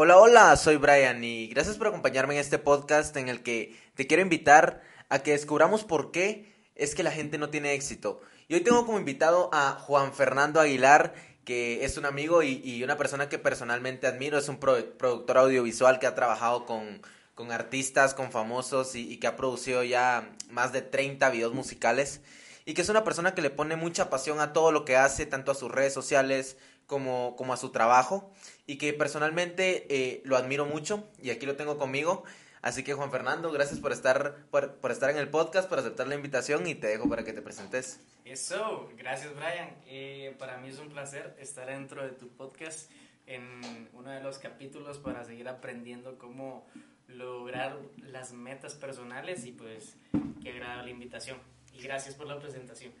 Hola, hola, soy Brian y gracias por acompañarme en este podcast en el que te quiero invitar a que descubramos por qué es que la gente no tiene éxito. Y hoy tengo como invitado a Juan Fernando Aguilar, que es un amigo y, una persona que personalmente admiro, es un productor audiovisual que ha trabajado con, artistas, con famosos y, y, que ha producido ya más de 30 videos musicales y que es una persona que le pone mucha pasión a todo lo que hace, tanto a sus redes sociales como, como a su trabajo y que personalmente eh, lo admiro mucho y aquí lo tengo conmigo. Así que Juan Fernando, gracias por estar, por, estar en el podcast, por aceptar la invitación y te dejo para que te presentes. Eso, gracias Brian. Eh, para mí es un placer estar dentro de tu podcast en uno de los capítulos para seguir aprendiendo cómo lograr las metas personales y pues qué agrada la invitación. Y gracias por la presentación.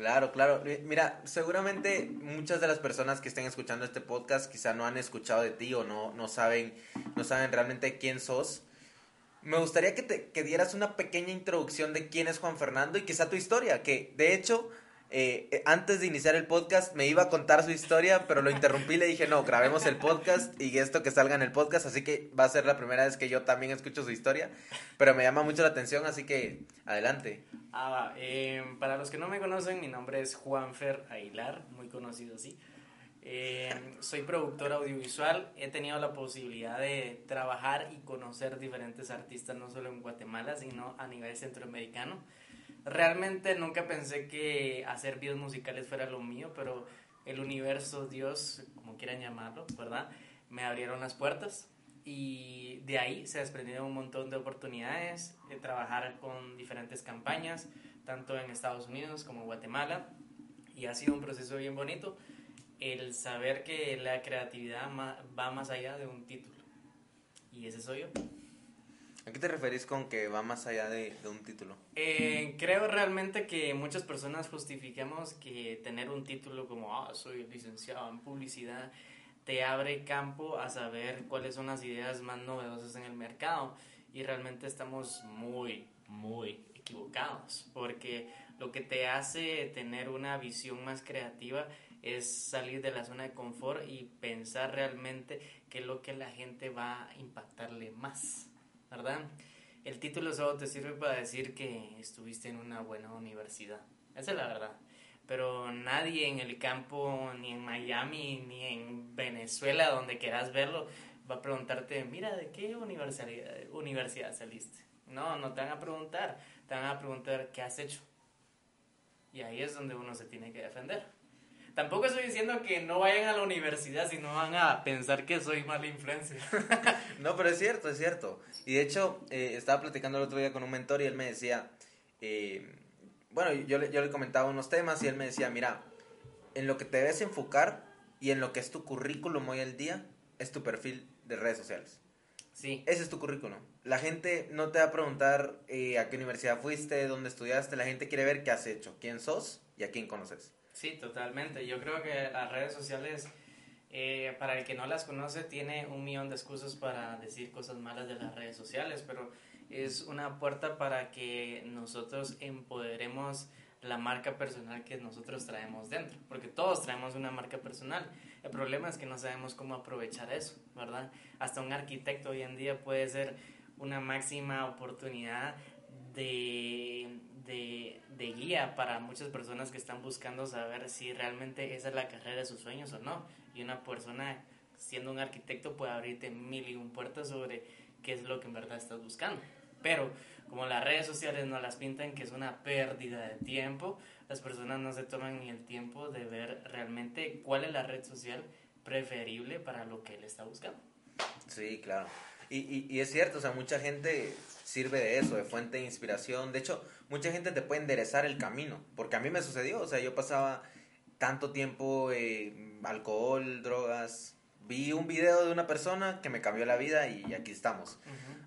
Claro, claro. Mira, seguramente muchas de las personas que estén escuchando este podcast quizá no han escuchado de ti o no, no, saben, no saben realmente quién sos. Me gustaría que, te, que dieras una pequeña introducción de quién es Juan Fernando y quizá tu historia, que de hecho eh, eh, antes de iniciar el podcast me iba a contar su historia, pero lo interrumpí le dije, no, grabemos el podcast y esto que salga en el podcast, así que va a ser la primera vez que yo también escucho su historia, pero me llama mucho la atención, así que adelante. Ah, em, para los que no me conocen, mi nombre es Juanfer Aguilar, muy conocido así. Em, soy productor audiovisual, he tenido la posibilidad de trabajar y conocer diferentes artistas, no solo en Guatemala, sino a nivel centroamericano realmente nunca pensé que hacer videos musicales fuera lo mío, pero el universo, Dios, como quieran llamarlo, ¿verdad? Me abrieron las puertas y de ahí se desprendieron un montón de oportunidades de trabajar con diferentes campañas, tanto en Estados Unidos como Guatemala, y ha sido un proceso bien bonito el saber que la creatividad va más allá de un título. Y ese soy yo. ¿A qué te referís con que va más allá de, un título? Eh, creo realmente que muchas personas justificamos que tener un título como, ah, soy licenciado en publicidad, te abre campo a saber cuáles son las ideas más novedosas en el mercado. Y realmente estamos muy, muy equivocados, porque lo que te hace tener una visión más creativa es salir de la zona de confort y pensar realmente qué es lo que la gente va a impactarle más. ¿Verdad? El título solo te sirve para decir que estuviste en una buena universidad. Esa es la verdad. Pero nadie en el campo, ni en Miami, ni en Venezuela, donde quieras verlo, va a preguntarte, mira, ¿de qué universidad, universidad saliste? No, no te van a preguntar. Te van a preguntar, ¿qué has hecho? Y ahí es donde uno se tiene que defender. Tampoco estoy diciendo que no vayan a la universidad si no van a pensar que soy mala influencia. no, pero es cierto, es cierto. Y de hecho, eh, estaba platicando el otro día con un mentor y él me decía, eh, bueno, yo, yo le comentaba unos temas y él me decía, mira, en lo que te debes enfocar y en lo que es tu currículum hoy al día es tu perfil de redes sociales. Sí. Ese es tu currículum. La gente no te va a preguntar eh, a qué universidad fuiste, dónde estudiaste. La gente quiere ver qué has hecho, quién sos y a quién conoces. Sí, totalmente. Yo creo que las redes sociales, eh, para el que no las conoce, tiene un millón de excusas para decir cosas malas de las redes sociales, pero es una puerta para que nosotros empoderemos la marca personal que nosotros traemos dentro, porque todos traemos una marca personal. El problema es que no sabemos cómo aprovechar eso, ¿verdad? Hasta un arquitecto hoy en día puede ser una máxima oportunidad de de, guía para muchas personas que están buscando saber si realmente esa es la carrera de sus sueños o no. Y una persona, siendo un arquitecto, puede abrirte mil y un puertas sobre qué es lo que en verdad estás buscando. Pero como las redes sociales no las pintan que es una pérdida de tiempo, las personas no se toman ni el tiempo de ver realmente cuál es la red social preferible para lo que él está buscando. Sí, claro. Y, y, y es cierto, o sea, mucha gente sirve de eso, de fuente de inspiración. De hecho, mucha gente te puede enderezar el camino, porque a mí me sucedió, o sea, yo pasaba tanto tiempo eh, alcohol, drogas. Vi un video de una persona que me cambió la vida y aquí estamos.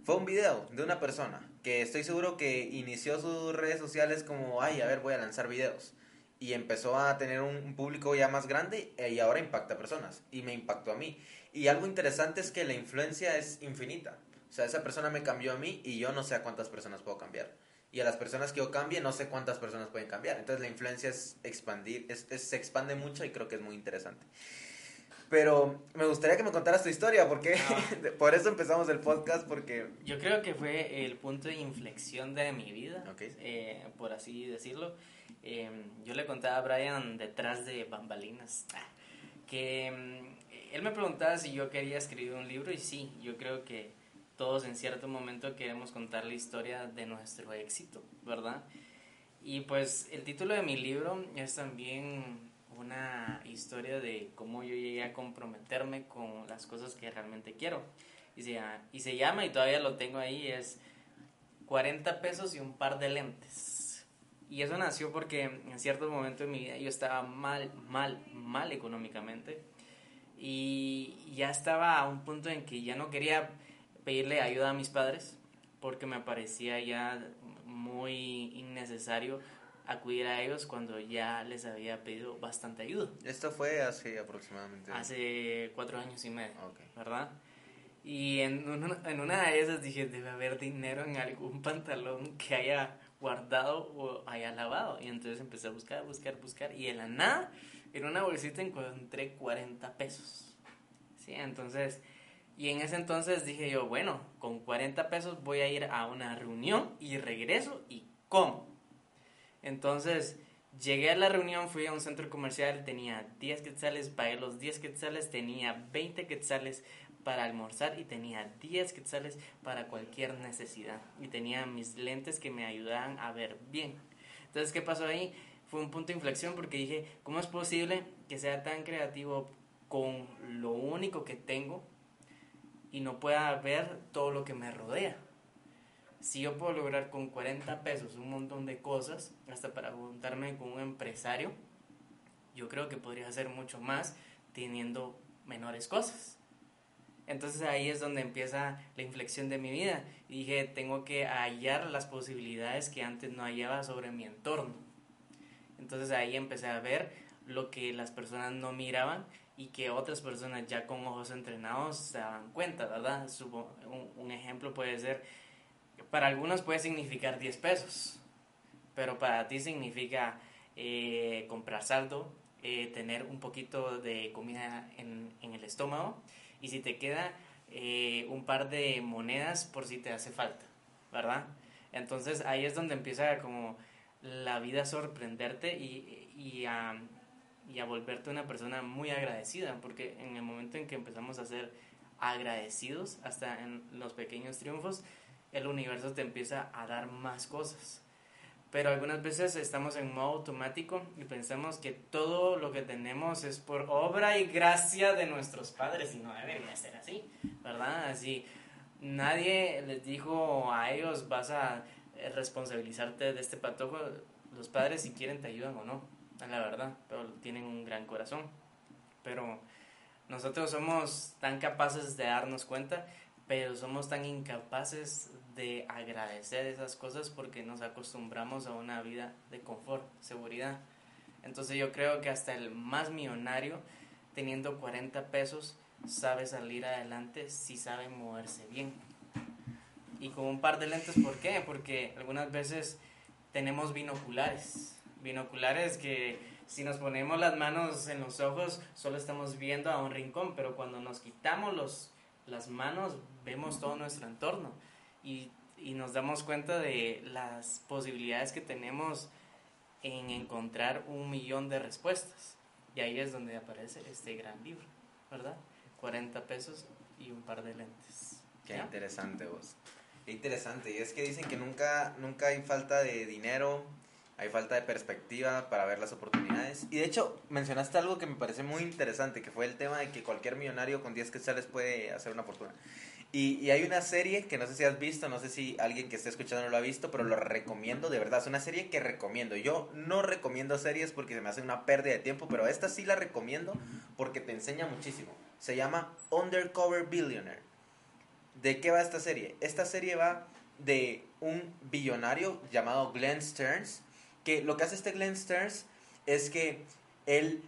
Fue un video de una persona que estoy seguro que inició sus redes sociales como, ay, a ver, voy a lanzar videos. Y empezó a tener un público ya más grande y ahora impacta a personas. Y me impactó a mí. Y algo interesante es que la influencia es infinita. O sea, esa persona me cambió a mí y yo no sé a cuántas personas puedo cambiar. Y a las personas que yo cambie, no sé cuántas personas pueden cambiar. Entonces la influencia es expandir, es, se expande mucho y creo que es muy interesante. Pero me gustaría que me contaras tu historia, porque Ah. por eso empezamos el podcast, porque... Yo creo que fue el punto de inflexión de mi vida, eh, por así decirlo. Eh, yo le contaba a Brian detrás de bambalinas ah, que mm, él me preguntaba si yo quería escribir un libro y sí, yo creo que todos en cierto momento queremos contar la historia de nuestro éxito, ¿verdad? Y pues el título de mi libro es también una historia de cómo yo llegué a comprometerme con las cosas que realmente quiero. Y se, llama- y se llama, y todavía lo tengo ahí, es 40 pesos y un par de lentes. Y eso nació porque en cierto momento de mi vida yo estaba mal, mal, mal económicamente. Y ya estaba a un punto en que ya no quería pedirle ayuda a mis padres porque me parecía ya muy innecesario acudir a ellos cuando ya les había pedido bastante ayuda. Esto fue hace aproximadamente... Hace cuatro años y medio. Ok. ¿verdad? Y en una, en una de esas dije, debe haber dinero en algún pantalón que haya guardado o haya lavado. Y entonces empecé a buscar, buscar, buscar. Y de la nada, en una bolsita encontré 40 pesos. Sí, entonces, y en ese entonces dije yo, bueno, con 40 pesos voy a ir a una reunión y regreso y como. Entonces, llegué a la reunión, fui a un centro comercial, tenía 10 quetzales, pagué los 10 quetzales, tenía 20 quetzales para almorzar y tenía 10 quetzales para cualquier necesidad. Y tenía mis lentes que me ayudaban a ver bien. Entonces, ¿qué pasó ahí? Fue un punto de inflexión porque dije, ¿cómo es posible que sea tan creativo con lo único que tengo y no pueda ver todo lo que me rodea? Si yo puedo lograr con 40 pesos un montón de cosas, hasta para juntarme con un empresario, yo creo que podría hacer mucho más teniendo menores cosas. Entonces ahí es donde empieza la inflexión de mi vida. Y dije, tengo que hallar las posibilidades que antes no hallaba sobre mi entorno. Entonces ahí empecé a ver lo que las personas no miraban y que otras personas ya con ojos entrenados se daban cuenta, ¿verdad? Un, ejemplo puede ser, para algunos puede significar 10 pesos, pero para ti significa eh, comprar saldo, eh, tener un poquito de comida en, en el estómago y si te queda eh, un par de monedas por si te hace falta, ¿verdad? Entonces ahí es donde empieza como la vida sorprenderte y, y, a, y a volverte una persona muy agradecida, porque en el momento en que empezamos a ser agradecidos, hasta en los pequeños triunfos, el universo te empieza a dar más cosas. Pero algunas veces estamos en modo automático y pensamos que todo lo que tenemos es por obra y gracia de nuestros padres y no debería ser así, ¿verdad? Así, nadie les dijo a ellos vas a responsabilizarte de este patojo, los padres si quieren te ayudan o no, la verdad, pero tienen un gran corazón. Pero nosotros somos tan capaces de darnos cuenta, pero somos tan incapaces de agradecer esas cosas porque nos acostumbramos a una vida de confort, seguridad. Entonces yo creo que hasta el más millonario, teniendo 40 pesos, sabe salir adelante si sabe moverse bien. Y con un par de lentes, ¿por qué? Porque algunas veces tenemos binoculares. Binoculares que si nos ponemos las manos en los ojos solo estamos viendo a un rincón, pero cuando nos quitamos los, las manos vemos todo nuestro entorno y, y nos damos cuenta de las posibilidades que tenemos en encontrar un millón de respuestas. Y ahí es donde aparece este gran libro, ¿verdad? 40 pesos y un par de lentes. Qué ¿Ya? interesante vos. Interesante. Y es que dicen que nunca, nunca hay falta de dinero, hay falta de perspectiva para ver las oportunidades. Y de hecho, mencionaste algo que me parece muy interesante, que fue el tema de que cualquier millonario con 10 quetzales puede hacer una fortuna. Y, y hay una serie que no sé si has visto, no sé si alguien que esté escuchando lo ha visto, pero lo recomiendo, de verdad, es una serie que recomiendo. Yo no recomiendo series porque se me hace una pérdida de tiempo, pero esta sí la recomiendo porque te enseña muchísimo. Se llama Undercover Billionaire. ¿De qué va esta serie? Esta serie va de un billonario llamado Glenn Stearns, que lo que hace este Glenn Stearns es que él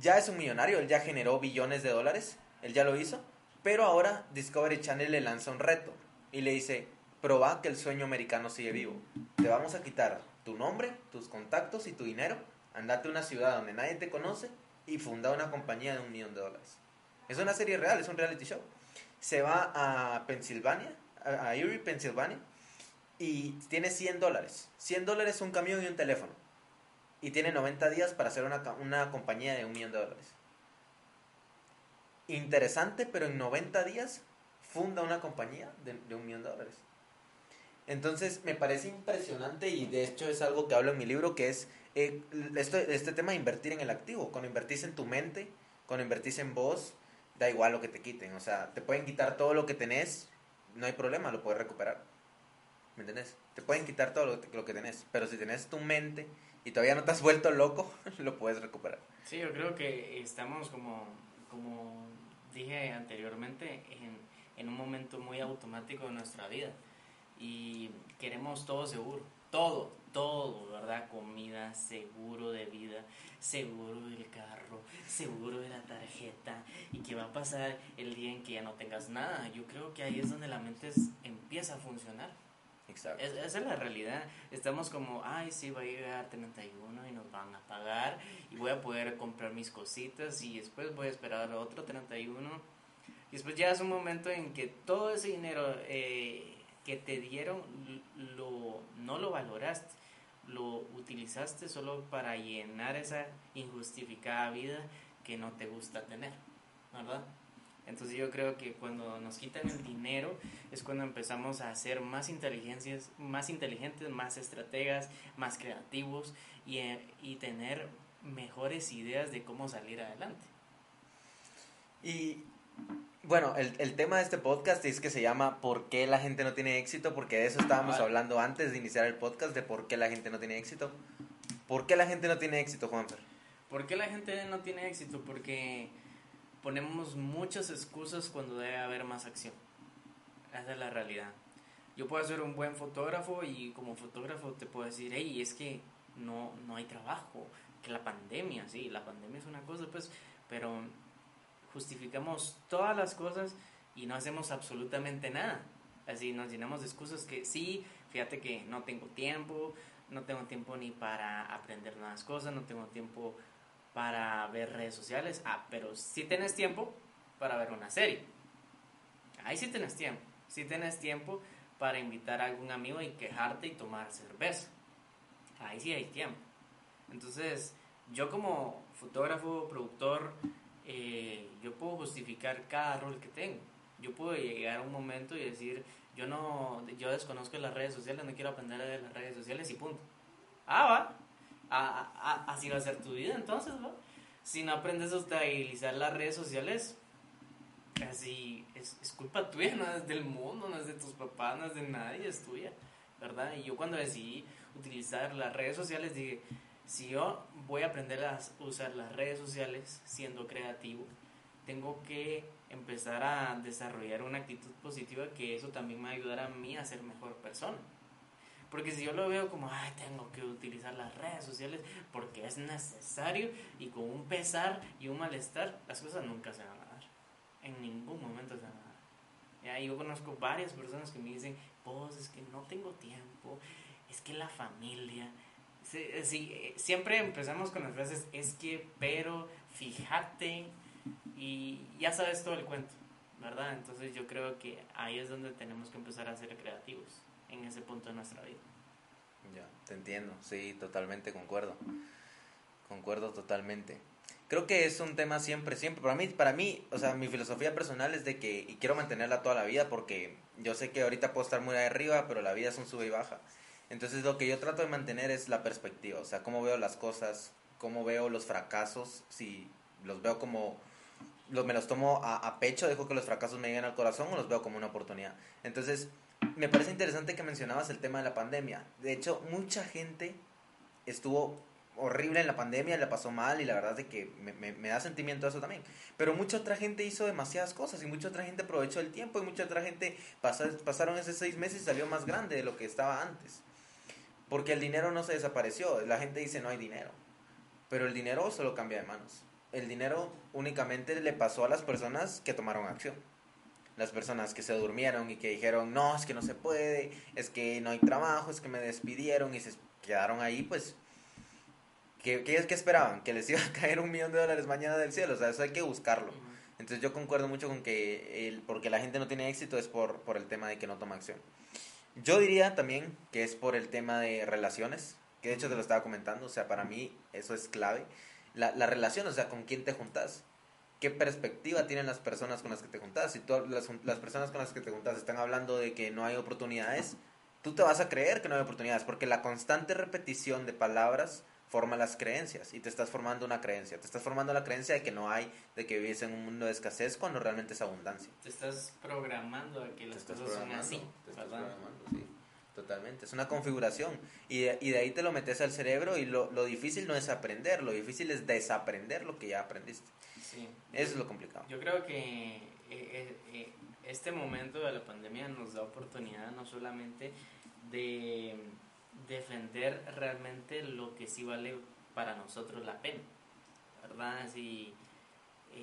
ya es un millonario, él ya generó billones de dólares, él ya lo hizo, pero ahora Discovery Channel le lanza un reto y le dice, proba que el sueño americano sigue vivo, te vamos a quitar tu nombre, tus contactos y tu dinero, andate a una ciudad donde nadie te conoce y funda una compañía de un millón de dólares. Es una serie real, es un reality show. Se va a Pensilvania, a, Erie, Pensilvania, y tiene 100 dólares. 100 dólares un camión y un teléfono. Y tiene 90 días para hacer una, una compañía de un millón de dólares. Interesante, pero en 90 días funda una compañía de, un millón de dólares. Entonces me parece impresionante y de hecho es algo que hablo en mi libro que es eh, esto- este tema de invertir en el activo. Cuando invertís en tu mente, cuando invertís en vos, da igual lo que te quiten. O sea, te pueden quitar todo lo que tenés, no hay problema, lo puedes recuperar. ¿Me entendés? Te pueden quitar todo lo, que tenés, pero si tenés tu mente y todavía no te has vuelto loco, lo puedes recuperar. Sí, yo creo que estamos como, como dije anteriormente, en, en un momento muy automático de nuestra vida y queremos todo seguro, todo, todo, ¿verdad? Comida, seguro de vida, seguro del carro, seguro de la tarjeta y que va a pasar el día en que ya no tengas nada. Yo creo que ahí es donde la mente es- empieza a funcionar. Exacto. Es- esa es la realidad. Estamos como, ay, sí, va a llegar 31 y nos van a pagar y voy a poder comprar mis cositas y después voy a esperar otro 31. Y después ya es un momento en que todo ese dinero eh, que te dieron lo, no lo valoraste, lo utilizaste solo para llenar esa injustificada vida que no te gusta tener, ¿verdad? Entonces yo creo que cuando nos quitan el dinero es cuando empezamos a ser más inteligencias, más inteligentes, más estrategas, más creativos y, eh, y tener mejores ideas de cómo salir adelante. Y bueno, el, el tema de este podcast es que se llama ¿Por qué la gente no tiene éxito? Porque de eso estábamos Ah. hablando antes de iniciar el podcast, de por qué la gente no tiene éxito. ¿Por qué la gente no tiene éxito, Juanfer? ¿Por qué la gente no tiene éxito? Porque ponemos muchas excusas cuando debe haber más acción. Esa es la realidad. Yo puedo ser un buen fotógrafo y como fotógrafo te puedo decir, hey, es que no, no hay trabajo, que la pandemia, sí, la pandemia es una cosa, pues, pero justificamos todas las cosas y no hacemos absolutamente nada. Así nos llenamos de excusas que sí, fíjate que no tengo tiempo, no tengo tiempo ni para aprender nuevas cosas, no tengo tiempo para ver redes sociales. Ah, pero sí tenés tiempo para ver una serie. Ahí sí tenés tiempo. Sí tenés tiempo para invitar a algún amigo y quejarte y tomar cerveza. Ahí sí hay tiempo. Entonces, yo como fotógrafo, productor, eh, yo puedo justificar cada rol que tengo. Yo puedo llegar a un momento y decir, yo no, yo desconozco las redes sociales, no quiero aprender de las redes sociales y punto. Ah, va. Así va a ser tu vida entonces, va. Si no aprendes a utilizar las redes sociales, así es, es culpa tuya, no es del mundo, no es de tus papás, no es de nadie, es tuya, ¿verdad? Y yo cuando decidí utilizar las redes sociales dije, si yo voy a aprender a usar las redes sociales siendo creativo, tengo que empezar a desarrollar una actitud positiva que eso también me va a mí a ser mejor persona. Porque si yo lo veo como, ay, tengo que utilizar las redes sociales porque es necesario y con un pesar y un malestar, las cosas nunca se van a dar. En ningún momento se van a dar. Ya, yo conozco varias personas que me dicen, vos es que no tengo tiempo, es que la familia. Sí, sí, eh, siempre empezamos con las frases, es que, pero, fíjate, y ya sabes todo el cuento, ¿verdad? Entonces yo creo que ahí es donde tenemos que empezar a ser creativos, en ese punto de nuestra vida. Ya, te entiendo, sí, totalmente concuerdo. Concuerdo totalmente. Creo que es un tema siempre, siempre. Para mí, para mí, o sea, mi filosofía personal es de que, y quiero mantenerla toda la vida porque yo sé que ahorita puedo estar muy arriba, pero la vida es un sube y baja. Entonces lo que yo trato de mantener es la perspectiva, o sea, cómo veo las cosas, cómo veo los fracasos, si los veo como, los, me los tomo a, pecho, dejo que los fracasos me lleguen al corazón o los veo como una oportunidad. Entonces, me parece interesante que mencionabas el tema de la pandemia. De hecho, mucha gente estuvo horrible en la pandemia, la pasó mal y la verdad es que me, da sentimiento eso también. Pero mucha otra gente hizo demasiadas cosas y mucha otra gente aprovechó el tiempo y mucha otra gente pasó, pasaron esos seis meses y salió más grande de lo que estaba antes. Porque el dinero no se desapareció. La gente dice no hay dinero. Pero el dinero solo cambia de manos. El dinero únicamente le pasó a las personas que tomaron acción. Las personas que se durmieron y que dijeron, no, es que no se puede, es que no hay trabajo, es que me despidieron y se quedaron ahí, pues ¿Qué, qué, ¿Qué esperaban? Que les iba a caer un millón de dólares mañana del cielo. O sea, eso hay que buscarlo. Entonces yo concuerdo mucho con que el, porque la gente no tiene éxito es por, por el tema de que no toma acción. Yo diría también que es por el tema de relaciones, que de hecho te lo estaba comentando, o sea, para mí eso es clave. La, la relación, o sea, con quién te juntas, qué perspectiva tienen las personas con las que te juntas. Si todas las, las personas con las que te juntas están hablando de que no hay oportunidades, tú te vas a creer que no hay oportunidades, porque la constante repetición de palabras forma las creencias y te estás formando una creencia. Te estás formando la creencia de que no hay, de que vives en un mundo de escasez cuando realmente es abundancia. Te estás programando a que las cosas son así. Te estás programando, sí. Totalmente, es una configuración y de, y de ahí te lo metes al cerebro y lo, lo, difícil no es aprender, lo difícil es desaprender lo que ya aprendiste. Sí. Eso es lo complicado. Yo creo que eh, eh, este momento de la pandemia nos da oportunidad no solamente de defender realmente lo que sí vale para nosotros la pena, ¿verdad? Eh,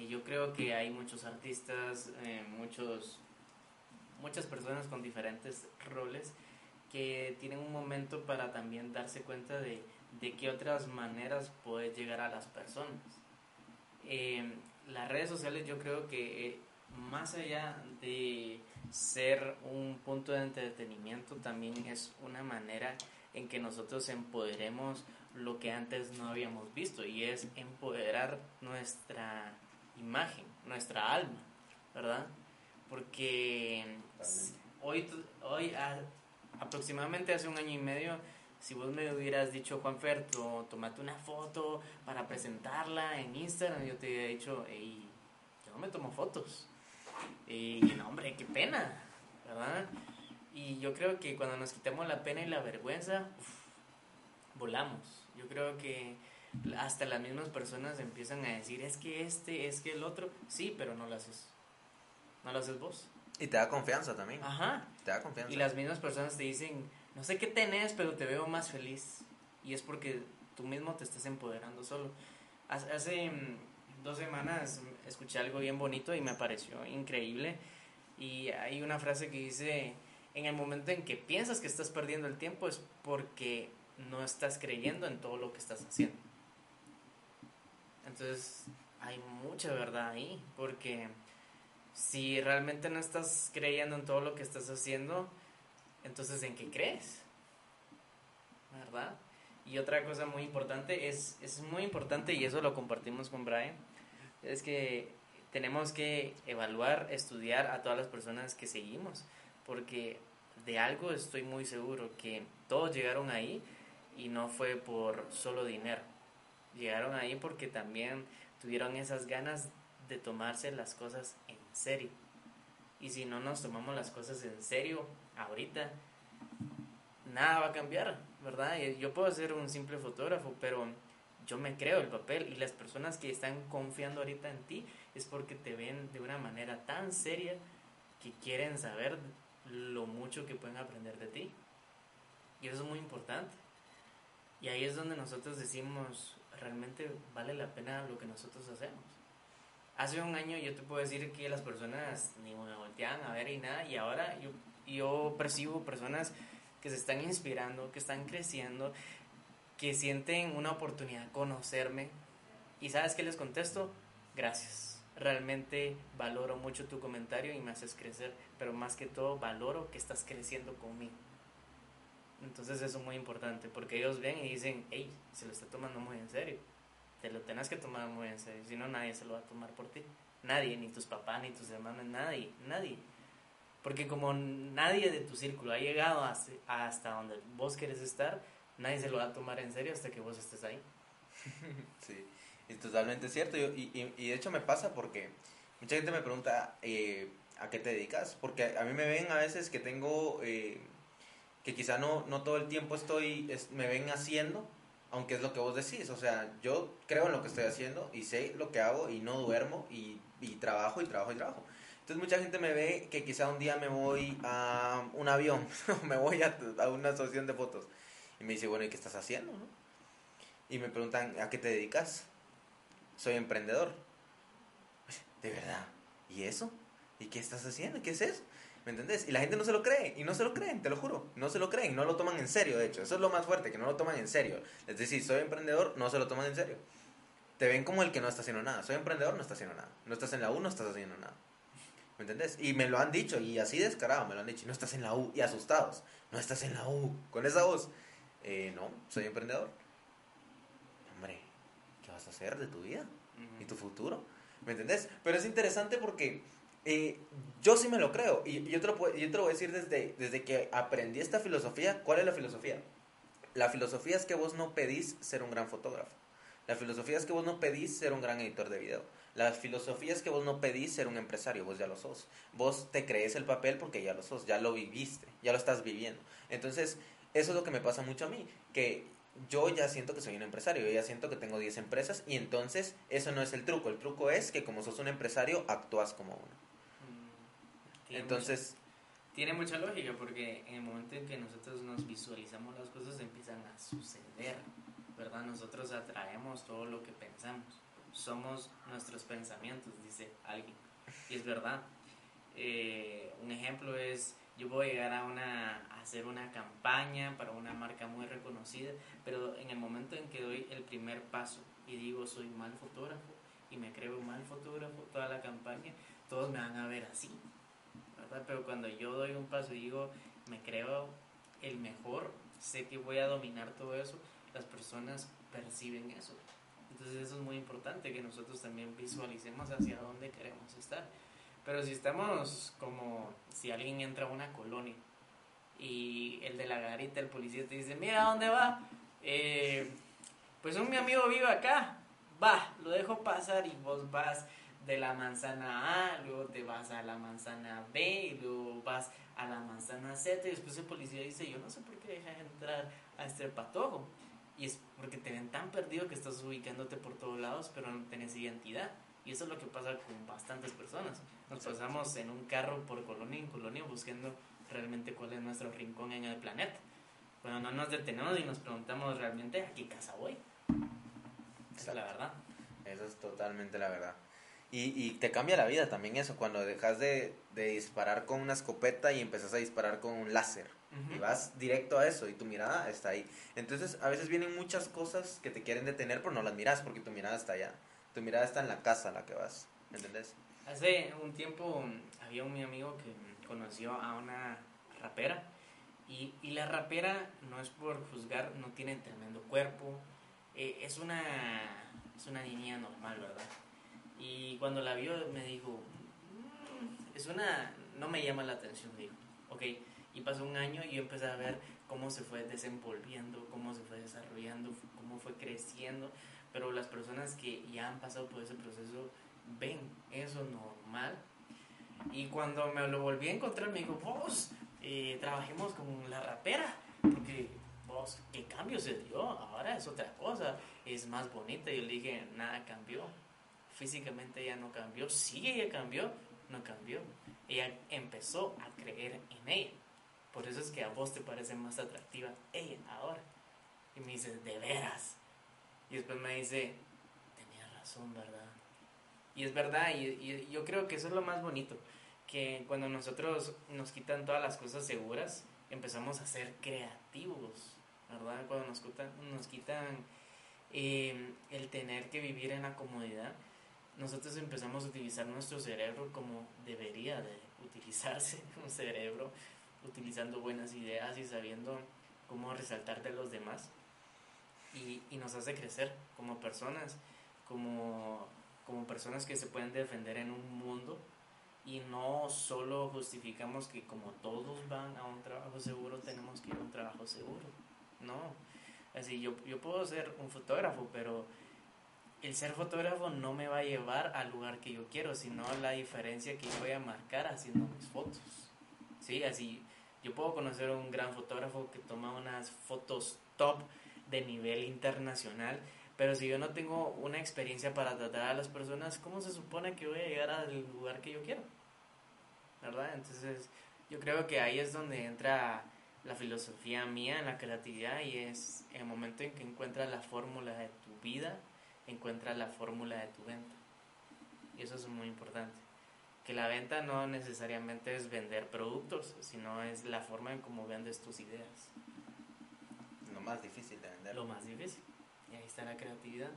yo creo que hay muchos artistas, eh, muchos, muchas personas con diferentes roles que tienen un momento para también darse cuenta de, de qué otras maneras puede llegar a las personas. Eh, las redes sociales yo creo que eh, más allá de ser un punto de entretenimiento también es una manera en que nosotros empoderemos lo que antes no habíamos visto y es empoderar nuestra imagen, nuestra alma, ¿verdad? Porque hoy, hoy aproximadamente hace un año y medio, si vos me hubieras dicho, Juanfer, tomate una foto para presentarla en Instagram, yo te hubiera dicho, hey, yo no me tomo fotos. Y no, hombre, qué pena, ¿verdad? Y yo creo que cuando nos quitamos la pena y la vergüenza, volamos. Yo creo que hasta las mismas personas empiezan a decir, es que este, es que el otro, sí, pero no lo haces. No lo haces vos. Y te da confianza también. Ajá. Te da confianza. Y las mismas personas te dicen, no sé qué tenés, pero te veo más feliz. Y es porque tú mismo te estás empoderando solo. Hace mm, dos semanas escuché algo bien bonito y me pareció increíble. Y hay una frase que dice, en el momento en que piensas que estás perdiendo el tiempo es porque no estás creyendo en todo lo que estás haciendo. Entonces, hay mucha verdad ahí, porque si realmente no estás creyendo en todo lo que estás haciendo, entonces ¿en qué crees? ¿Verdad? Y otra cosa muy importante, es, es muy importante y eso lo compartimos con Brian, es que tenemos que evaluar, estudiar a todas las personas que seguimos porque de algo estoy muy seguro, que todos llegaron ahí y no fue por solo dinero. Llegaron ahí porque también tuvieron esas ganas de tomarse las cosas en serio. Y si no nos tomamos las cosas en serio ahorita, nada va a cambiar, ¿verdad? Yo puedo ser un simple fotógrafo, pero yo me creo el papel y las personas que están confiando ahorita en ti es porque te ven de una manera tan seria que quieren saber lo mucho que pueden aprender de ti. Y eso es muy importante. Y ahí es donde nosotros decimos, realmente vale la pena lo que nosotros hacemos. Hace un año yo te puedo decir que las personas ni me volteaban a ver y nada, y ahora yo, yo percibo personas que se están inspirando, que están creciendo, que sienten una oportunidad de conocerme. ¿Y sabes qué les contesto? Gracias realmente valoro mucho tu comentario y me haces crecer, pero más que todo valoro que estás creciendo conmigo. Entonces eso es muy importante, porque ellos ven y dicen, hey, se lo está tomando muy en serio, te lo tenés que tomar muy en serio, si no nadie se lo va a tomar por ti, nadie, ni tus papás, ni tus hermanos, nadie, nadie. Porque como nadie de tu círculo ha llegado hasta, donde vos quieres estar, nadie se lo va a tomar en serio hasta que vos estés ahí. sí. Es totalmente cierto. Y, y, y, de hecho me pasa porque mucha gente me pregunta eh, a qué te dedicas. Porque a mí me ven a veces que tengo, eh, que quizá no, no todo el tiempo estoy, me ven haciendo, aunque es lo que vos decís. O sea, yo creo en lo que estoy haciendo y sé lo que hago y no duermo y, y trabajo y trabajo y trabajo. Entonces mucha gente me ve que quizá un día me voy a un avión, me voy a, a una asociación de fotos y me dice, bueno, ¿y qué estás haciendo? Y me preguntan, ¿a qué te dedicas? Soy emprendedor. De verdad. ¿Y eso? ¿Y qué estás haciendo? ¿Qué es eso? ¿Me entendés? Y la gente no se lo cree, y no se lo creen, te lo juro. No se lo creen, no lo toman en serio, de hecho. Eso es lo más fuerte, que no lo toman en serio. Es decir, soy emprendedor, no se lo toman en serio. te ven como el que no está haciendo nada. Soy emprendedor, no está haciendo nada. No estás en la U, no estás haciendo nada. ¿Me entendés? Y me lo han dicho, y así descarado me lo han dicho. No estás en la U, y asustados. No estás en la U, con esa voz. Eh, no, soy emprendedor. Hombre, ¿qué vas a hacer de tu vida? ¿Y tu futuro? ¿Me entendés? Pero es interesante porque eh, yo sí me lo creo. Y yo te lo, yo te lo voy a decir desde, desde que aprendí esta filosofía. ¿Cuál es la filosofía? La filosofía es que vos no pedís ser un gran fotógrafo. La filosofía es que vos no pedís ser un gran editor de video. La filosofía es que vos no pedís ser un empresario, vos ya lo sos. Vos te crees el papel porque ya lo sos, ya lo viviste, ya lo estás viviendo. Entonces, eso es lo que me pasa mucho a mí, que yo ya siento que soy un empresario, yo ya siento que tengo 10 empresas y entonces eso no es el truco, el truco es que como sos un empresario actúas como uno. Mm, entonces... tiene mucha lógica porque en el momento en que nosotros nos visualizamos las cosas empiezan a suceder, ¿verdad? Nosotros atraemos todo lo que pensamos, somos nuestros pensamientos, dice alguien, y es verdad. Eh, un ejemplo es yo a llegar a, una, hacer una campaña para una marca muy reconocida, pero en el momento en que doy el primer paso y digo soy mal fotógrafo y me creo mal fotógrafo toda la campaña, todos me van a ver así, ¿verdad? Pero cuando yo doy un paso y digo me creo el mejor, sé que voy a dominar todo eso, las personas perciben eso. Entonces eso es muy importante que nosotros también visualicemos hacia dónde queremos estar. Pero si estamos como si alguien entra a una colonia y el de la garita, el policía te dice, mira, ¿dónde va? Eh, pues un mi amigo vive acá, va, lo dejo pasar y vos vas de la manzana A, luego te vas a la manzana B y luego vas a la manzana Z y después el policía dice, yo no sé por qué dejas entrar a este patojo. Y es porque te ven tan perdido que estás ubicándote por todos lados, pero no tienes identidad. Y eso es lo que pasa con bastantes personas. Nos pasamos en un carro por colonia en colonia buscando realmente cuál es nuestro rincón en el planeta. Cuando no nos detenemos y nos preguntamos realmente a qué casa voy. Esa es la verdad. Eso es totalmente la verdad. Y, y te cambia la vida también eso, cuando dejas de, de disparar con una escopeta y empezás a disparar con un láser. Y vas directo a eso y tu mirada está ahí. Entonces a veces vienen muchas cosas que te quieren detener, pero no las miras porque tu mirada está allá tu mirada está en la casa a la que vas, ¿entendés? Hace un tiempo había un mi amigo que conoció a una rapera y, y, la rapera no es por juzgar, no tiene tremendo cuerpo, eh, es, una, es una niña normal, ¿verdad? Y cuando la vio me dijo, mm, es una, no me llama la atención, dijo, ok, y pasó un año y yo empecé a ver cómo se fue desenvolviendo, cómo se fue desarrollando, cómo fue creciendo, pero las personas que ya han pasado por ese proceso ven eso normal. Y cuando me lo volví a encontrar, me dijo, vos, eh, trabajemos con la rapera, porque vos, ¿qué cambio se dio? Ahora es otra cosa, es más bonita. Y yo le dije, nada cambió. Físicamente ella no cambió, sí ella cambió, no cambió. Ella empezó a creer en ella. Por eso es que a vos te parece más atractiva ella ahora. Y me dice, de veras. Y después me dice, tenía razón, ¿verdad? Y es verdad, y, yo creo que eso es lo más bonito, que cuando nosotros nos quitan todas las cosas seguras, empezamos a ser creativos, ¿verdad? Cuando nos quitan, nos quitan eh, el tener que vivir en la comodidad, nosotros empezamos a utilizar nuestro cerebro como debería de utilizarse un cerebro, utilizando buenas ideas y sabiendo cómo resaltar de los demás y, nos hace crecer como personas, como, como personas que se pueden defender en un mundo y no solo justificamos que como todos van a un trabajo seguro tenemos que ir a un trabajo seguro. No, así yo, yo puedo ser un fotógrafo, pero el ser fotógrafo no me va a llevar al lugar que yo quiero, sino la diferencia que yo voy a marcar haciendo mis fotos. Sí, así yo puedo conocer a un gran fotógrafo que toma unas fotos top de nivel internacional, pero si yo no tengo una experiencia para tratar a las personas, ¿cómo se supone que voy a llegar al lugar que yo quiero? ¿Verdad? Entonces, yo creo que ahí es donde entra la filosofía mía en la creatividad y es el momento en que encuentras la fórmula de tu vida, encuentras la fórmula de tu venta. Y eso es muy importante. Que la venta no necesariamente es vender productos, sino es la forma en cómo vendes tus ideas lo más difícil Lo más difícil. Y ahí está la creatividad.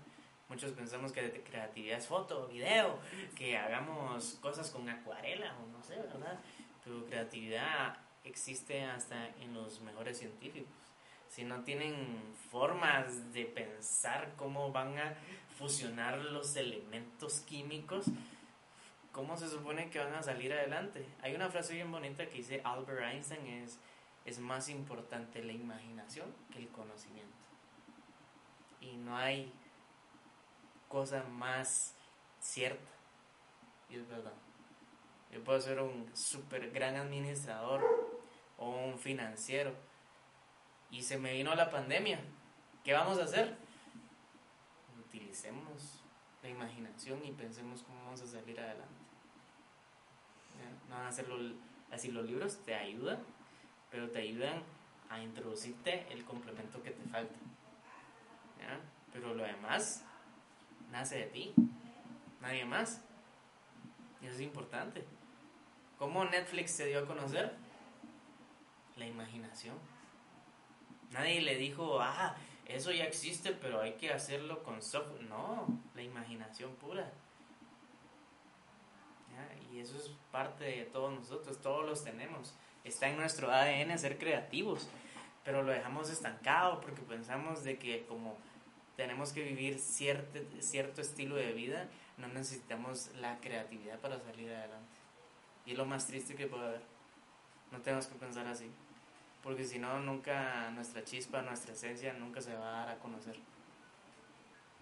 Muchos pensamos que creatividad es foto, video, que hagamos cosas con acuarela o no sé, ¿verdad? Pero creatividad existe hasta en los mejores científicos. Si no tienen formas de pensar cómo van a fusionar los elementos químicos, ¿cómo se supone que van a salir adelante? Hay una frase bien bonita que dice Albert Einstein es, es más importante la imaginación que el conocimiento. Y no hay cosa más cierta. Y es verdad. Yo puedo ser un super gran administrador o un financiero. Y se me vino la pandemia. ¿Qué vamos a hacer? Utilicemos la imaginación y pensemos cómo vamos a salir adelante. No van a hacerlo así los libros, te ayudan, pero te ayudan a introducirte el complemento que te falta. Pero lo demás nace de ti, nadie más. Y eso es importante. ¿Cómo Netflix se dio a conocer? La imaginación. Nadie le dijo, ah, eso ya existe, pero hay que hacerlo con software. No, la imaginación pura. Y eso es parte de todos nosotros, todos los tenemos. Está en nuestro ADN ser creativos, pero lo dejamos estancado porque pensamos de que como tenemos que vivir cierto, cierto estilo de vida, no necesitamos la creatividad para salir adelante. Y es lo más triste que puede haber. No tenemos que pensar así. Porque si no, nunca nuestra chispa, nuestra esencia, nunca se va a dar a conocer.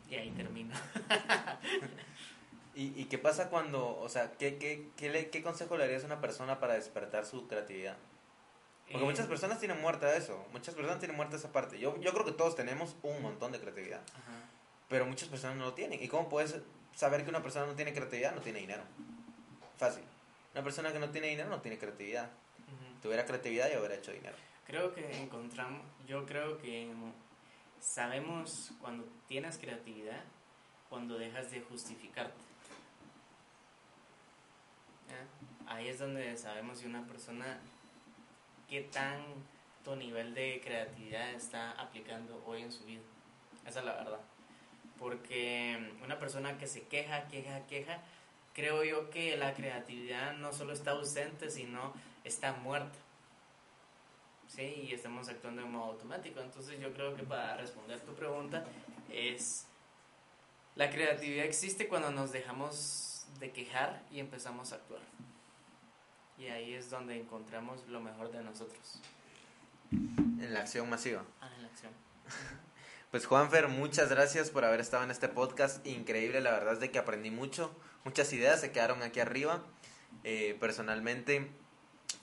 Y ahí termino. ¿Y, ¿Y, qué pasa cuando, o sea, qué, qué, qué, qué consejo le darías a una persona para despertar su creatividad? Porque muchas eh, personas tienen muerta eso, muchas personas tienen muerta esa parte. Yo, yo creo que todos tenemos un montón de creatividad, pero muchas personas no lo tienen. ¿Y cómo puedes saber que una persona no tiene creatividad? No tiene dinero. Fácil. Una persona que no tiene dinero no tiene creatividad. Tuviera creatividad y hubiera hecho dinero. Creo que encontramos, yo creo que sabemos cuando tienes creatividad, cuando dejas de justificarte. Ahí es donde sabemos si una persona qué tanto nivel de creatividad está aplicando hoy en su vida. Esa es la verdad. Porque una persona que se queja, queja, queja, creo yo que la creatividad no solo está ausente, sino está muerta. Sí, y estamos actuando en modo automático. Entonces yo creo que para responder tu pregunta es, la creatividad existe cuando nos dejamos de quejar y empezamos a actuar. Y ahí es donde encontramos lo mejor de nosotros. En la acción masiva. Ah, en la acción. Pues Juanfer, muchas gracias por haber estado en este podcast. Increíble, la verdad es de que aprendí mucho. Muchas ideas se quedaron aquí arriba. Eh, personalmente,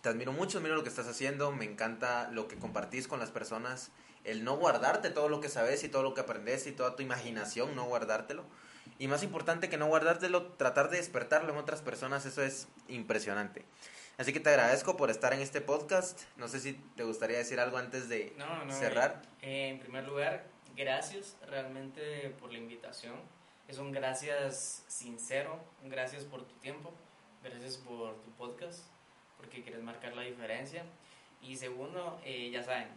te admiro mucho, admiro lo que estás haciendo. Me encanta lo que compartís con las personas. El no guardarte todo lo que sabes y todo lo que aprendes y toda tu imaginación, no guardártelo. Y más importante que no guardártelo, tratar de despertarlo en otras personas, eso es impresionante. Así que te agradezco por estar en este podcast. No sé si te gustaría decir algo antes de cerrar. Eh, en primer lugar, gracias realmente por la invitación. Es un gracias sincero, un gracias por tu tiempo, gracias por tu podcast, porque quieres marcar la diferencia. Y segundo, eh, ya saben,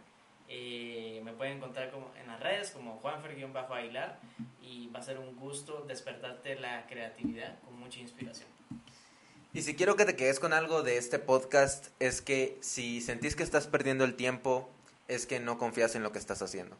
eh, me pueden encontrar como en las redes como Juanfer-Aguilar y va a ser un gusto despertarte la creatividad con mucha inspiración. Y si quiero que te quedes con algo de este podcast, es que si sentís que estás perdiendo el tiempo, es que no confías en lo que estás haciendo.